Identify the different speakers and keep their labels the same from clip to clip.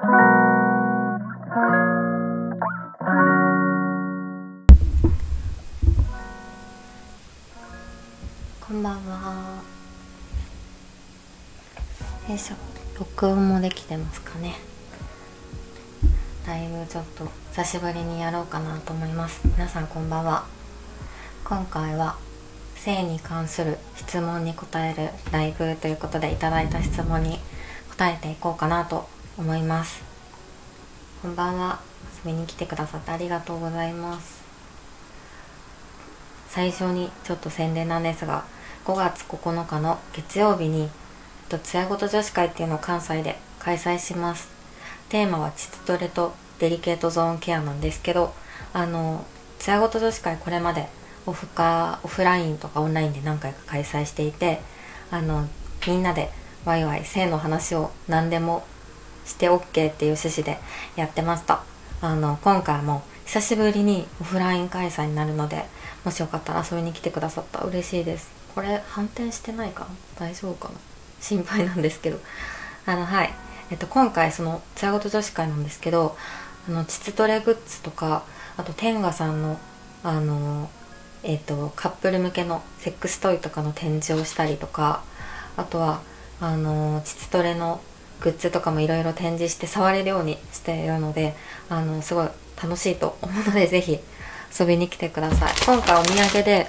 Speaker 1: こんばんは。よいしょ録音もできてますかね。だいぶちょっと久しぶりにやろうかなと思います。皆さんこんばんは。今回は性に関する質問に答えるライブということでいただいた質問に答えていこうかなと思います。こんばんは。遊びに来てくださってありがとうございます。最初にちょっと宣伝なんですが5月9日の月曜日につやごと女子会っていうのを関西で開催します。テーマは膣トレとデリケートゾーンケアなんですけどあのつやごと女子会これまでオフかオフラインとかオンラインで何回か開催していてあのみんなでワイワイ性の話を何でもして OK っていう趣旨でやってました。あの今回も久しぶりにオフライン開催になるのでもしよかったら遊びに来てくださった。ら嬉しいです。これ反転してないか？な大丈夫かな？心配なんですけど。あのはい。えっと今回そのつやごと女子会なんですけどあの膣トレグッズとかあと天賀さんのあのえっとカップル向けのセックストイとかの展示をしたりとかあとはあの膣トレのグッズとかもいろいろ展示して触れるようにしているのであのすごい楽しいと思うのでぜひ遊びに来てください。今回お土産で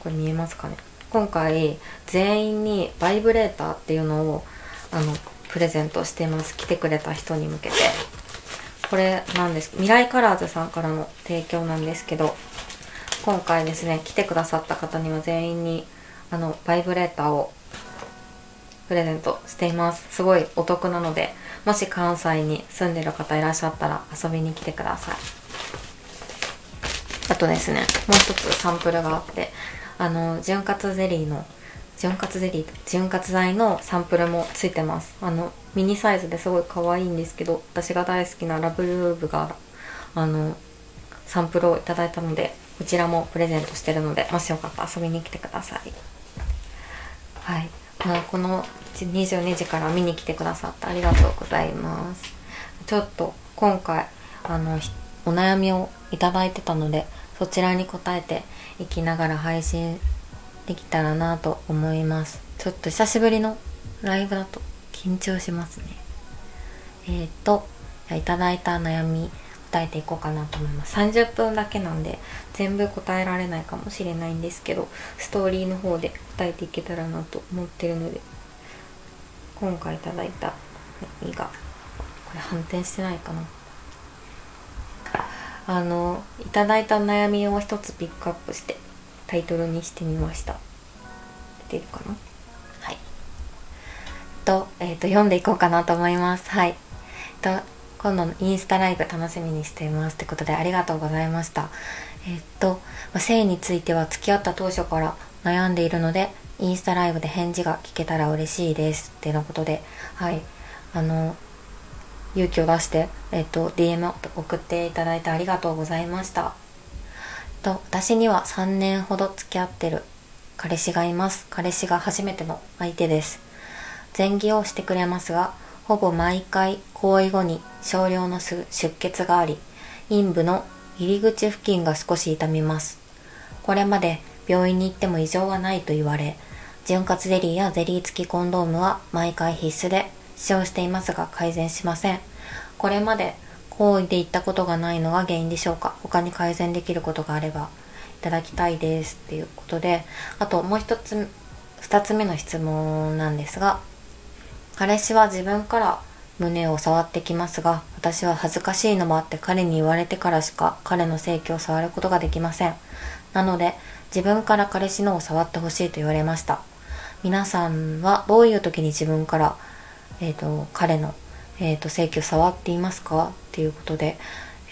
Speaker 1: これ見えますかね？今回全員にバイブレーターっていうのをあのプレゼントしてます。来てくれた人に向けて。これなんです。未来カラーズさんからの提供なんですけど今回ですね来てくださった方には全員にあのバイブレーターをプレゼントしています。すごいお得なのでもし関西に住んでる方いらっしゃったら遊びに来てください。あとですねもう一つサンプルがあってあの潤滑ゼリーの潤滑ゼリー潤滑剤のサンプルもついてます。あのミニサイズですごい可愛いんですけど私が大好きなラブルーブがあのサンプルをいただいたのでこちらもプレゼントしてるのでもしよかったら遊びに来てください。はい。まあ、この22時から見に来てくださってありがとうございます。ちょっと今回あのお悩みをいただいてたのでそちらに答えていきながら配信できたらなと思います。ちょっと久しぶりのライブだと緊張しますね。えっ、といただいた悩み答えていこうかなと思います。30分だけなんで全部答えられないかもしれないんですけどストーリーの方で答えていけたらなと思ってるので今回いただいた意がこれ反転してないかな。あのいただいた悩みを一つピックアップしてタイトルにしてみました。出てるかな？はい。と,、えーと、と読んでいこうかなと思います。はい。と今度のインスタライブ楽しみにしていますってことでありがとうございました。えっと性については付き合った当初から悩んでいるのでインスタライブで返事が聞けたら嬉しいですってのことではい。あの勇気を出して、えっと、DM を送っていただいてありがとうございました。と私には3年ほど付き合ってる彼氏がいます。彼氏が初めての相手です。前戯をしてくれますがほぼ毎回行為後に少量の出血があり、陰部の入り口付近が少し痛みます。これまで病院に行っても異常はないと言われ、潤滑ゼリーやゼリー付きコンドームは毎回必須で使用していますが改善しません。これまで行為で言ったことがないのが原因でしょうか？他に改善できることがあればいただきたいですっていうことで、あともう一つ、二つ目の質問なんですが、彼氏は自分から胸を触ってきますが、私は恥ずかしいのもあって彼に言われてからしか彼の性器を触ることができません。なので、自分から彼氏のを触ってほしいと言われました。皆さんはどういう時に自分から、え、ー、と、彼の、えっ、ー、と、性器を触っていますか？っていうことで、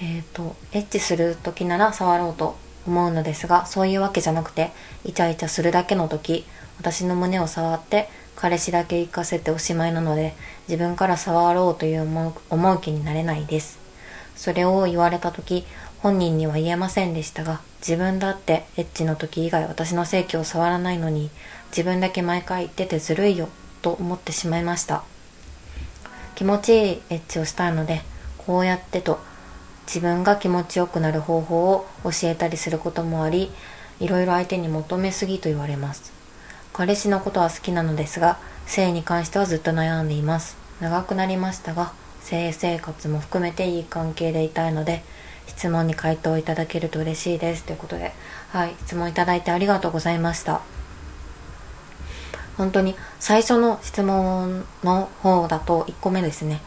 Speaker 1: え、ー、と、エッチする時なら触ろうと思うのですが、そういうわけじゃなくて、イチャイチャするだけの時、私の胸を触って彼氏だけ行かせておしまいなので自分から触ろうという思う思う気になれないですそれを言われた時本人には言えませんでしたが自分だってエッチの時以外私の性器を触らないのに自分だけ毎回言っててずるいよと思ってしまいました。気持ちいいエッチをしたいのでこうやってと自分が気持ちよくなる方法を教えたりすることもありいろいろ相手に求めすぎと言われます。彼氏のことは好きなのですが性に関してはずっと悩んでいます。長くなりましたが性生活も含めていい関係でいたいので質問に回答いただけると嬉しいです。ということではい質問いただいてありがとうございました。本当に最初の質問の方だと1個目ですね。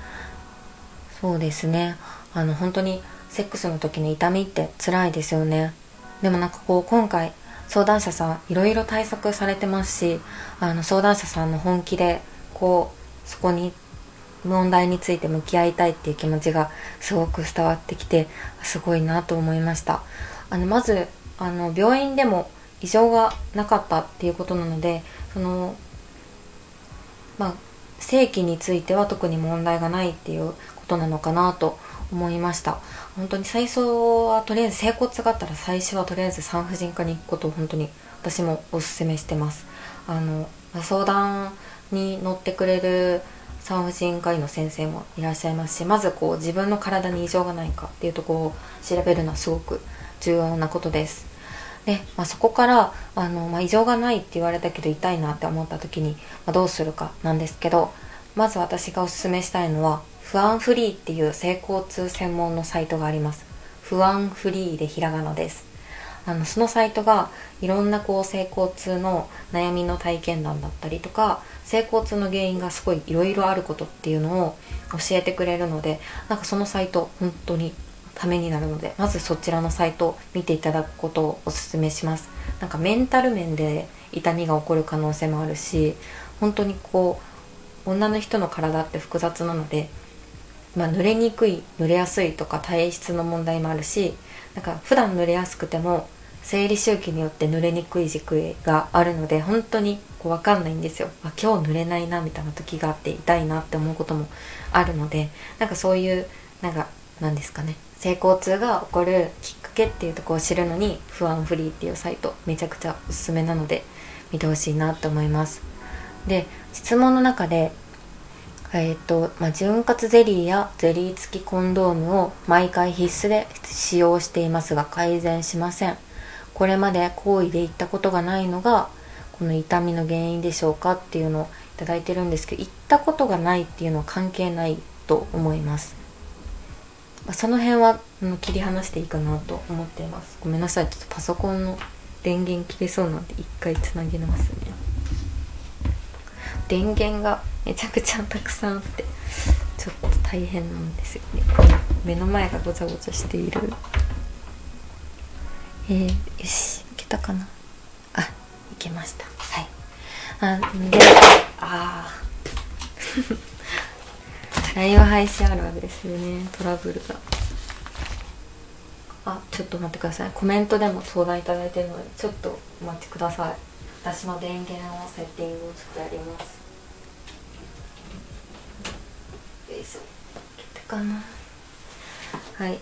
Speaker 1: そうですね。あの本当にセックスの時の痛みって辛いですよね。でもなんかこう今回相談者さんいろいろ対策されてますしあの相談者さんの本気でこうそこに問題について向き合いたいっていう気持ちがすごく伝わってきてすごいなと思いました。あのまずあの病院でも異常がなかったっていうことなのでそのまあ性器については特に問題がないっていうことなのかなと思いました。本当に最初はとりあえず整骨があったら最初はとりあえず産婦人科に行くことを本当に私もおすすめしてます。あの相談に乗ってくれる産婦人科医の先生もいらっしゃいますしまずこう自分の体に異常がないかっていうところを調べるのはすごく重要なことです。で、まあ、そこからあの、まあ、異常がないって言われたけど痛いなって思った時に、まあ、どうするかなんですけどまず私がおすすめしたいのは不安フリーっていう性交通専門のサイトがあります。不安フリーでひらがなです。あのそのサイトがいろんなこう性交痛の悩みの体験談だったりとか性交痛の原因がすごいいろいろあることっていうのを教えてくれるのでなんかそのサイト本当にためになるのでまずそちらのサイトを見ていただくことをおすすめします。なんかメンタル面で痛みが起こる可能性もあるし本当にこう女の人の体って複雑なのでまあ、濡れにくい濡れやすいとか体質の問題もあるしなんか普段濡れやすくても生理周期によって濡れにくい時期があるので本当にこう分かんないんですよ。あ今日濡れないなみたいな時があって痛いなって思うこともあるのでなんかそういうなんかなんですかね。性交痛が起こるきっかけっていうとこを知るのに不安フリーっていうサイトめちゃくちゃおすすめなので見てほしいなと思います。で質問の中でえーとまあ、潤滑ゼリーやゼリー付きコンドームを毎回必須で使用していますが改善しません。これまで行為で言ったことがないのがこの痛みの原因でしょうかっていうのを頂いてるんですけど言ったことがないっていうのは関係ないと思います、その辺は切り離していいかなと思っています。ごめんなさいちょっとパソコンの電源切れそうなんで一回つなげますね。電源がめちゃくちゃたくさんあってちょっと大変なんですよね。目の前がごちゃごちゃしている。えー、よしいけたかな。いけました。はい。あでああ ライブ配信あるあるですよね。トラブルが。あちょっと待ってください。コメントでも相談いただいてるのでちょっとお待ちください。私の電源をセッティングをちょっとやります。よいしょ。かな。はい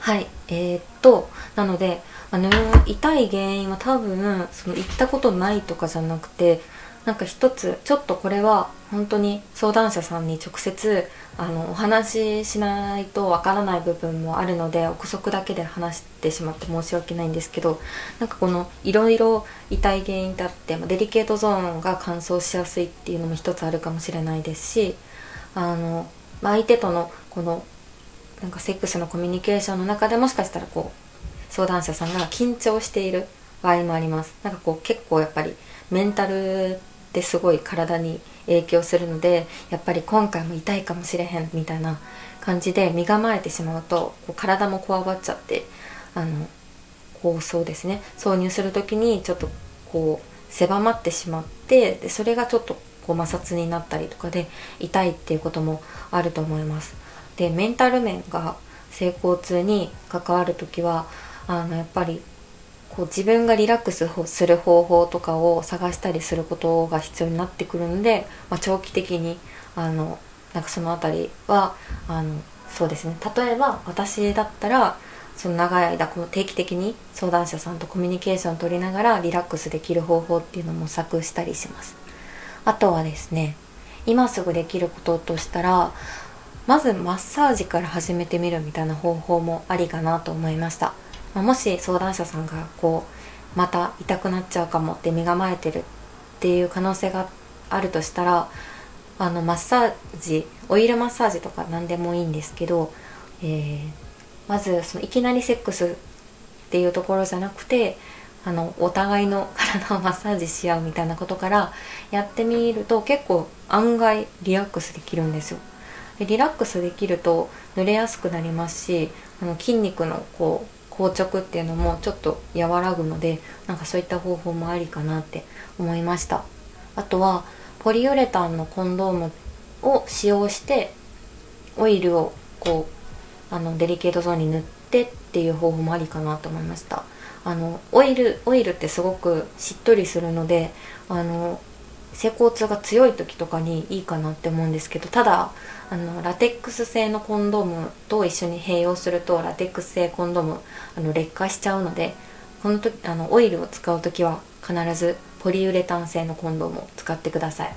Speaker 1: はいえー、っとなのであの痛い原因は多分その行ったことないとかじゃなくてなんか一つちょっとこれは本当に相談者さんに直接あのお話ししないとわからない部分もあるので憶測だけで話してしまって申し訳ないんですけどなんかこのいろいろ痛い原因だってデリケートゾーンが乾燥しやすいっていうのも一つあるかもしれないですしあの相手とのこのなんかセックスのコミュニケーションの中でもしかしたらこう相談者さんが緊張している場合もあります。なんかこう結構やっぱりメンタルってすごい体に影響するのでやっぱり今回も痛いかもしれへんみたいな感じで身構えてしまうとこう体もこわばっちゃってあのこうそうですね。挿入する時にちょっとこう狭まってしまってでそれがちょっとこう摩擦になったりとかで痛いっていうこともあると思います。でメンタル面が性交痛に関わる時はあのやっぱりこう自分がリラックスする方法とかを探したりすることが必要になってくるので、まあ、長期的にあのなんかその辺りはあのそうですね。例えば私だったらその長い間この定期的に相談者さんとコミュニケーションを取りながらリラックスできる方法っていうのも模索したりします。あとはですね今すぐできることとしたらまずマッサージから始めてみるみたいな方法もありかなと思いました、まあ、もし相談者さんがこうまた痛くなっちゃうかもって身構えてるっていう可能性があるとしたらあのマッサージオイルマッサージとか何でもいいんですけど、えー、まずそのいきなりセックスっていうところじゃなくてあのお互いの体をマッサージし合うみたいなことからやってみると結構案外リラックスできるんですよ。でリラックスできると濡れやすくなりますしあの筋肉のこう硬直っていうのもちょっと和らぐのでなんかそういった方法もありかなって思いました。あとはポリウレタンのコンドームを使用してオイルをこうあのデリケートゾーンに塗ってっていう方法もありかなと思いました。あのオイルオイルってすごくしっとりするのであの性交痛が強い時とかにいいかなって思うんですけどただあのラテックス製のコンドームと一緒に併用するとラテックス製コンドームあの劣化しちゃうのでこの時あのオイルを使う時は必ずポリウレタン製のコンドームを使ってください。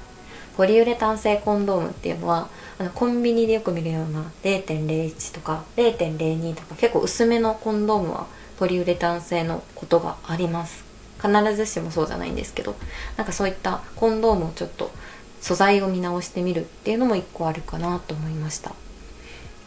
Speaker 1: ポリウレタン製コンドームっていうのはあのコンビニでよく見るような0.01とか0.02とか結構薄めのコンドームはポリウレタン製のことがあります。必ずしもそうじゃないんですけどなんかそういったコンドームをちょっと素材を見直してみるっていうのも一個あるかなと思いました。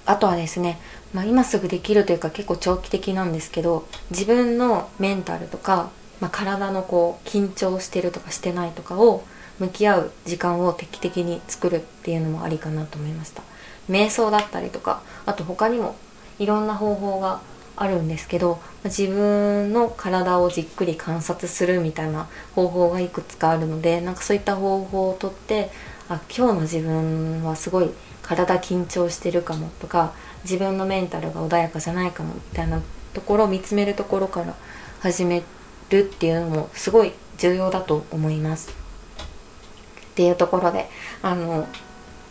Speaker 1: あとはですね、まあ、今すぐできるというか結構長期的なんですけど自分のメンタルとか、まあ、体のこう緊張してるとかしてないとかを向き合う時間を定期的に作るっていうのもありかなと思いました。瞑想だったりとかあと他にもいろんな方法があるんですけど自分の体をじっくり観察するみたいな方法がいくつかあるのでなんかそういった方法をとってあ今日の自分はすごい体緊張してるかもとか自分のメンタルが穏やかじゃないかもみたいなところを見つめるところから始めるっていうのもすごい重要だと思います。っていうところであの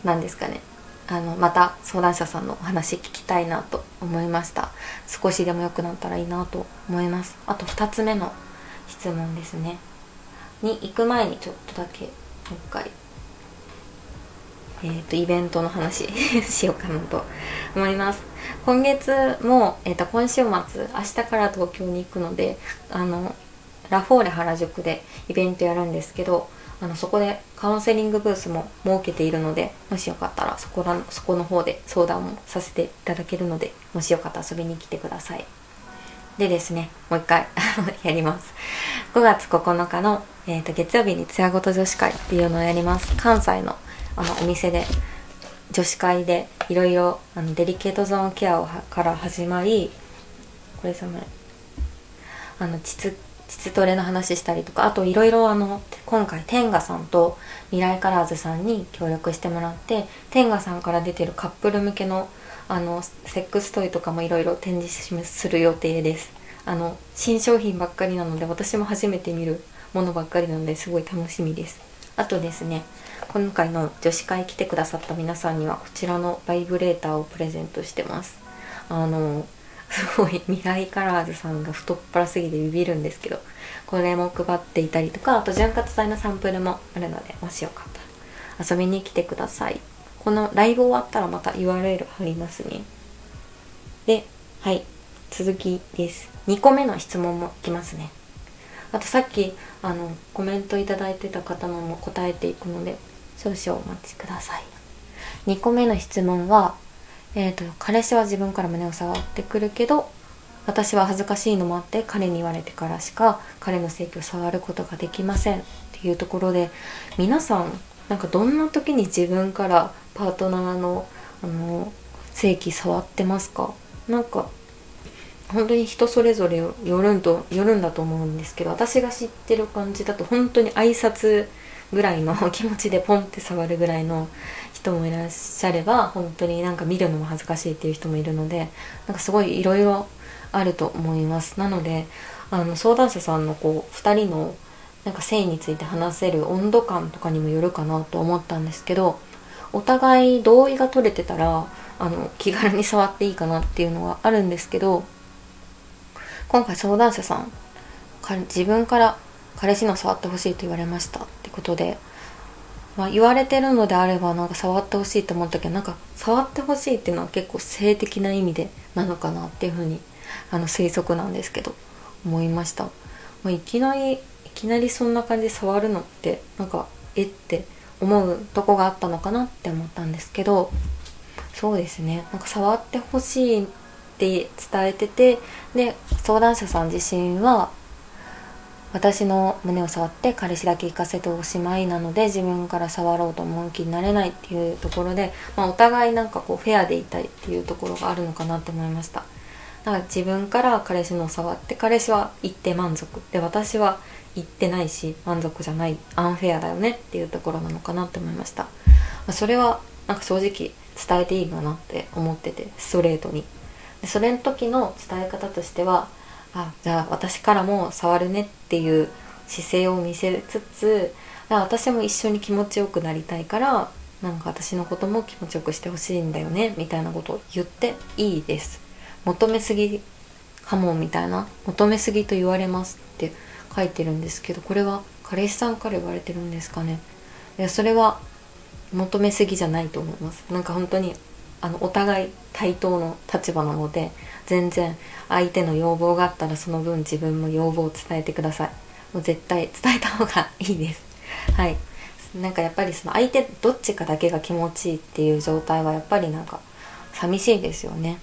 Speaker 1: 何ですかねあのまた相談者さんのお話聞きたいなと思いました。少しでも良くなったらいいなと思います。あと2つ目の質問ですね。に行く前にちょっとだけもう一回えーと、イベントの話 しようかなと思います。今月も、えーと、今週末明日から東京に行くのであのラフォーレ原宿でイベントやるんですけどあのそこでカウンセリングブースも設けているのでもしよかったらそこらそこの方で相談もさせていただけるのでもしよかったら遊びに来てください。でですねもう一回 やります。5月9日の、えーと、月曜日に艶ごと女子会っていうのをやります。関西のあのお店で女子会でいろいろデリケートゾーンケアをから始まりこれさまあの膣膣トレの話したりとかあといろいろあの今回天賀さんと未来カラーズさんに協力してもらって天賀さんから出てるカップル向けのあのセックストイとかもいろいろ展示する予定です。あの新商品ばっかりなので私も初めて見るものばっかりなのですごい楽しみです。あとですね今回の女子会来てくださった皆さんにはこちらのバイブレーターをプレゼントしてます。あのすごい未来カラーズさんが太っ腹すぎてビビるんですけどこれも配っていたりとかあと潤滑剤のサンプルもあるのでもしよかったら遊びに来てください。このライブ終わったらまた URL 貼りますね。ではい。続きです。2個目の質問もいきますね。あとさっきあのコメントいただいてた方のも答えていくので少々お待ちください。2個目の質問はえーと、彼氏は自分から胸を触ってくるけど私は恥ずかしいのもあって彼に言われてからしか彼の性器を触ることができません。っていうところで皆さんなんかどんな時に自分からパートナーのあの性器触ってますか？なんか本当に人それぞれよるんとよるんだと思うんですけど私が知ってる感じだと本当に挨拶ぐらいの気持ちでポンって触るぐらいの人もいらっしゃれば本当になんか見るのも恥ずかしいっていう人もいるのでなんかすごいいろいろあると思います。なのであの相談者さんのこう2人のなんか性について話せる温度感とかにもよるかなと思ったんですけどお互い同意が取れてたらあの気軽に触っていいかなっていうのはあるんですけど今回相談者さん自分から彼氏の触ってほしいと言われましたってことでまあ、言われてるのであればなんか触ってほしいと思ったけどなんか触ってほしいっていうのは結構性的な意味でなのかなっていうふうにあの推測なんですけど。思いました、まあ、いきなりいきなりそんな感じで触るのってなんかえって思うとこがあったのかなって思ったんですけどそうですね。なんか触ってほしいって伝えててで相談者さん自身は私の胸を触って彼氏だけ行かせておしまいなので自分から触ろうと思う気になれないっていうところで、まあ、お互いなんかこうフェアでいたいっていうところがあるのかなって思いました。だから自分から彼氏の触って彼氏は行って満足。で私は行ってないし満足じゃないアンフェアだよねっていうところなのかなって思いました、まあ、それはなんか正直伝えていいかなって思っててストレートに。でそれの時の伝え方としてはあじゃあ私からも触るねっていう姿勢を見せつつ私も一緒に気持ちよくなりたいからなんか私のことも気持ちよくしてほしいんだよねみたいなことを言っていいです。求めすぎかもみたいな。求めすぎと言われますって書いてるんですけどこれは彼氏さんから言われてるんですかね。いやそれは求めすぎじゃないと思います。なんか本当にあのお互い対等の立場なので全然相手の要望があったらその分自分も要望を伝えてください。もう絶対伝えた方がいいです。はい。なんかやっぱりその相手どっちかだけが気持ちいいっていう状態はやっぱりなんか寂しいですよね。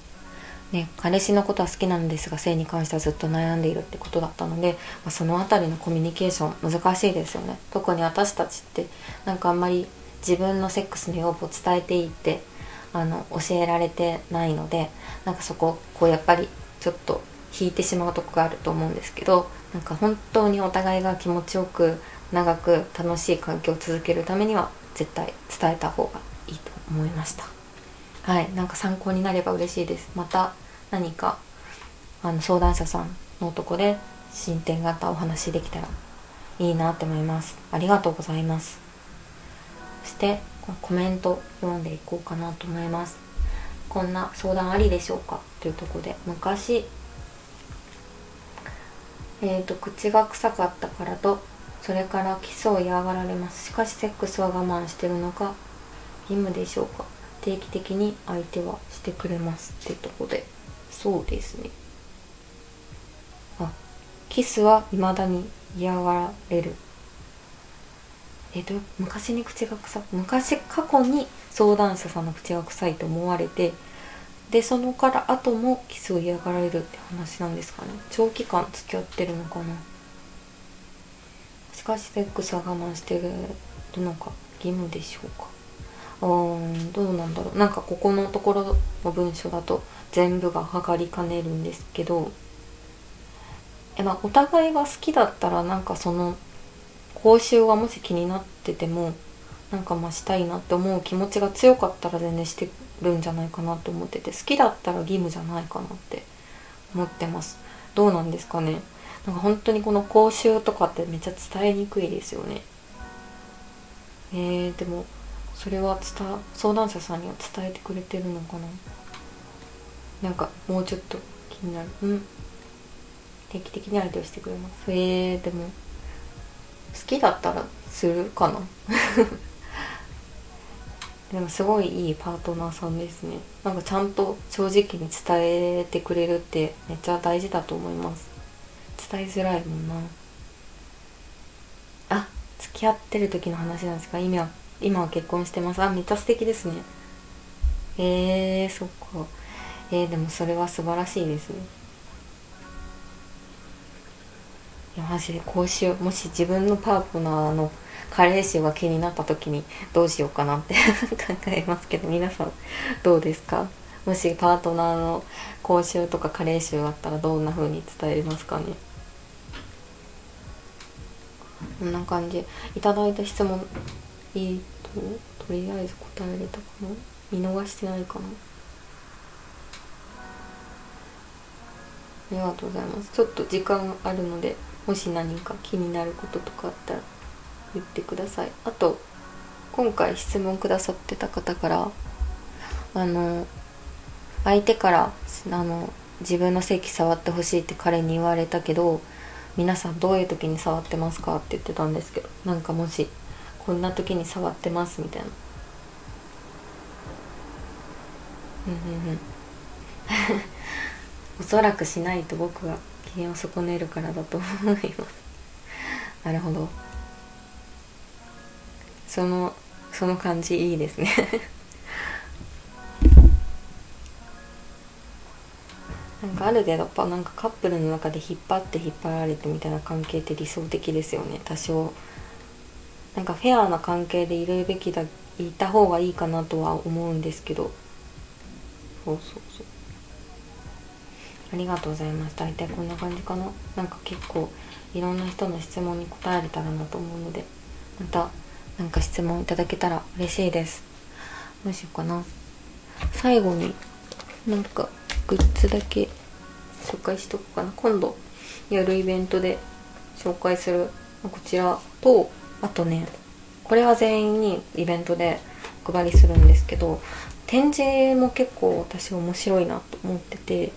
Speaker 1: ね、彼氏のことは好きなんですが性に関してはずっと悩んでいるってことだったので、まあ、その辺りのコミュニケーション難しいですよね。特に私たちってなんかあんまり自分のセックスの要望を伝えていいってあの教えられてないのでなんかそここうやっぱりちょっと引いてしまうとこがあると思うんですけどなんか本当にお互いが気持ちよく長く楽しい環境を続けるためには絶対伝えた方がいいと思いました。はいなんか参考になれば嬉しいです。また何かあの相談者さんのとこで進展があったお話できたらいいなって思います。ありがとうございます。そしてコメント読んでいこうかなと思います。こんな相談ありでしょうか？というとこで昔えーと、口が臭かったからとそれからキスを嫌がられます。しかしセックスは我慢してるのか義務でしょうか？定期的に相手はしてくれます。ってとこでそうですね。あキスは未だに嫌がられる。え、ー、と昔に口が臭昔過去に相談者さんの口が臭いと思われてでそのから後もキスを嫌がられるって話なんですかね。長期間付き合ってるのかな。しかしセックスは我慢してるのか義務でしょうか。うーんどうなんだろう。なんかここのところの文章だと全部が測りかねるんですけどえ、まあ、お互いが好きだったらなんかその報酬がもし気になっててもなんかまあしたいなって思う気持ちが強かったら全然してるんじゃないかなと思ってて好きだったら義務じゃないかなって思ってます。どうなんですかね。なんか本当にこの講習とかってめっちゃ伝えにくいですよね。えー、でもそれは伝相談者さんには伝えてくれてるのかな。なんかもうちょっと気になる。うん。定期的に相手をしてくれます。えー、でも好きだったらするかな。でもすごいいいパートナーさんですね。なんかちゃんと正直に伝えてくれるってめっちゃ大事だと思います。伝えづらいもんな。あ付き合ってる時の話なんですか？今は今は結婚してます。あめっちゃ素敵ですね。えー、そっか。えー、でもそれは素晴らしいですね。やマジでこうしよう。もし自分のパートナーの彼氏が気になった時にどうしようかなって 考えますけど皆さんどうですか？もしパートナーの講習とか加齢臭があったらどんな風に伝えますかね？こんな感じ。いただいた質問えーととりあえず答えれたかな？見逃してないかな？りがとうございます。ちょっと時間あるのでもし何か気になることとかあったら言ってください。あと今回質問くださってた方からあの相手からあの自分の席触ってほしいって彼に言われたけど皆さんどういう時に触ってますかって言ってたんですけどなんかもしこんな時に触ってますみたいな。うんうんうん。おそらくしないと僕が機嫌を損ねるからだと思います。なるほど。そのその感じいいですね。なんかある程度やなんかカップルの中で引っ張って引っ張られてみたいな関係って理想的ですよね。多少。なんかフェアな関係でいるべきだいた方がいいかなとは思うんですけど。そうそうそう。ありがとうございます。大体こんな感じかな。なんか結構いろんな人の質問に答えれたらなと思うのでまた何か質問いただけたら嬉しいです。どうしようかな。最後になんかグッズだけ紹介しとこうかな。今度やるイベントで紹介する。こちらとあとねこれは全員にイベントでお配りするんですけど展示も結構私面白いなと思ってて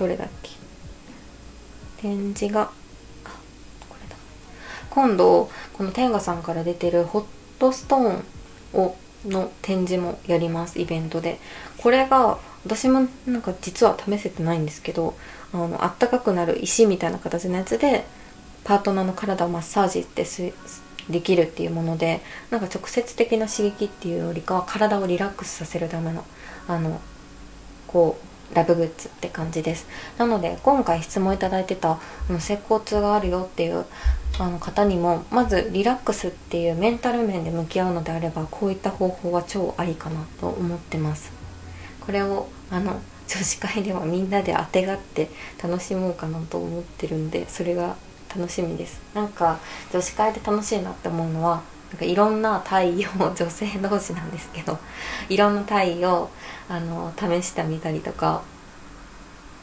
Speaker 1: どれだっけ？展示が。今度この天賀さんから出てるホットストーンをの展示もやりますイベントで。これが私もなんか実は試せてないんですけどあのあったかくなる石みたいな形のやつでパートナーの体をマッサージってできるっていうものでなんか直接的な刺激っていうよりかは体をリラックスさせるためのあのこうラブグッズって感じです。なので今回質問いただいてた接骨痛があるよっていうあの方にもまずリラックスっていうメンタル面で向き合うのであればこういった方法は超ありかなと思ってます。これをあの女子会ではみんなであてがって楽しもうかなと思ってるんでそれが楽しみです。なんか女子会で楽しいなって思うのはなんかいろんな体位を女性同士なんですけど いろんな体位をあの試してみたりとか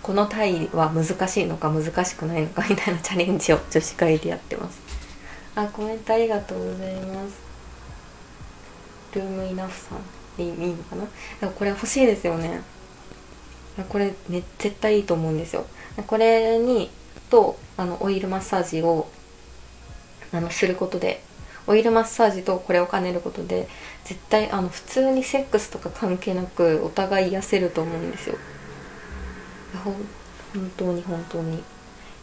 Speaker 1: この体位は難しいのか難しくないのかみたいなチャレンジを女子会でやってます。あコメントありがとうございます。ルームイナフさん。でいいのかな？でもこれ欲しいですよね。これ、ね、絶対いいと思うんですよ。これにとあのオイルマッサージをあのすることでオイルマッサージとこれを兼ねることで絶対あの普通にセックスとか関係なくお互い癒せると思うんですよ。ほ本当に本当に。い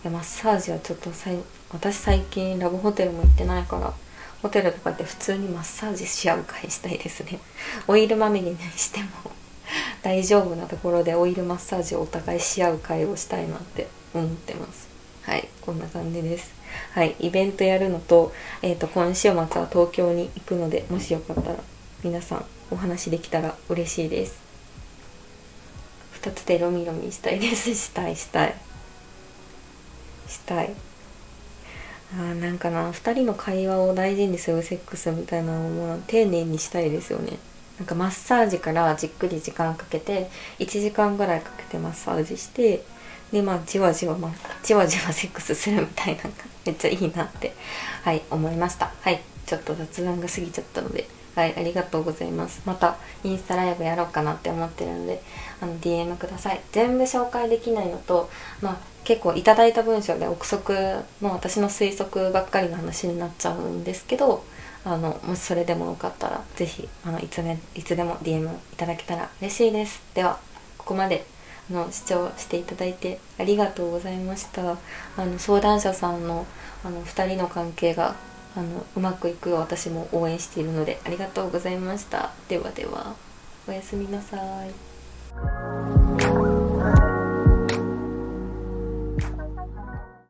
Speaker 1: やマッサージはちょっとさい私最近ラブホテルも行ってないからホテルとかで普通にマッサージし合う会したいですね。オイルまみれにしても大丈夫なところでオイルマッサージをお互いし合う会をしたいなって思ってます。はいこんな感じです。はいイベントやるのと,、えーと、今週末は東京に行くのでもしよかったら皆さんお話できたら嬉しいです。2つでロミロミしたいです。したいしたい。したい。あーなんかな2人の会話を大事にするセックスみたいなのも丁寧にしたいですよね。なんかマッサージからじっくり時間かけて1時間ぐらいかけてマッサージしてでまあじわじわまあじわじわセックスするみたいなめっちゃいいなってはい思いました。はいちょっと雑談が過ぎちゃったのではいありがとうございます。またインスタライブやろうかなって思ってるのであの DM ください。全部紹介できないのとまあ結構いただいた文章で憶測の私の推測ばっかりの話になっちゃうんですけどあのもしそれでもよかったら是非あのいつめいつでも DM いただけたら嬉しいです。ではここまで。の視聴していただいてありがとうございました。あの相談者さんのあの2人の関係があのうまくいくよう私も応援しているのでありがとうございました。ではではおやすみなさい。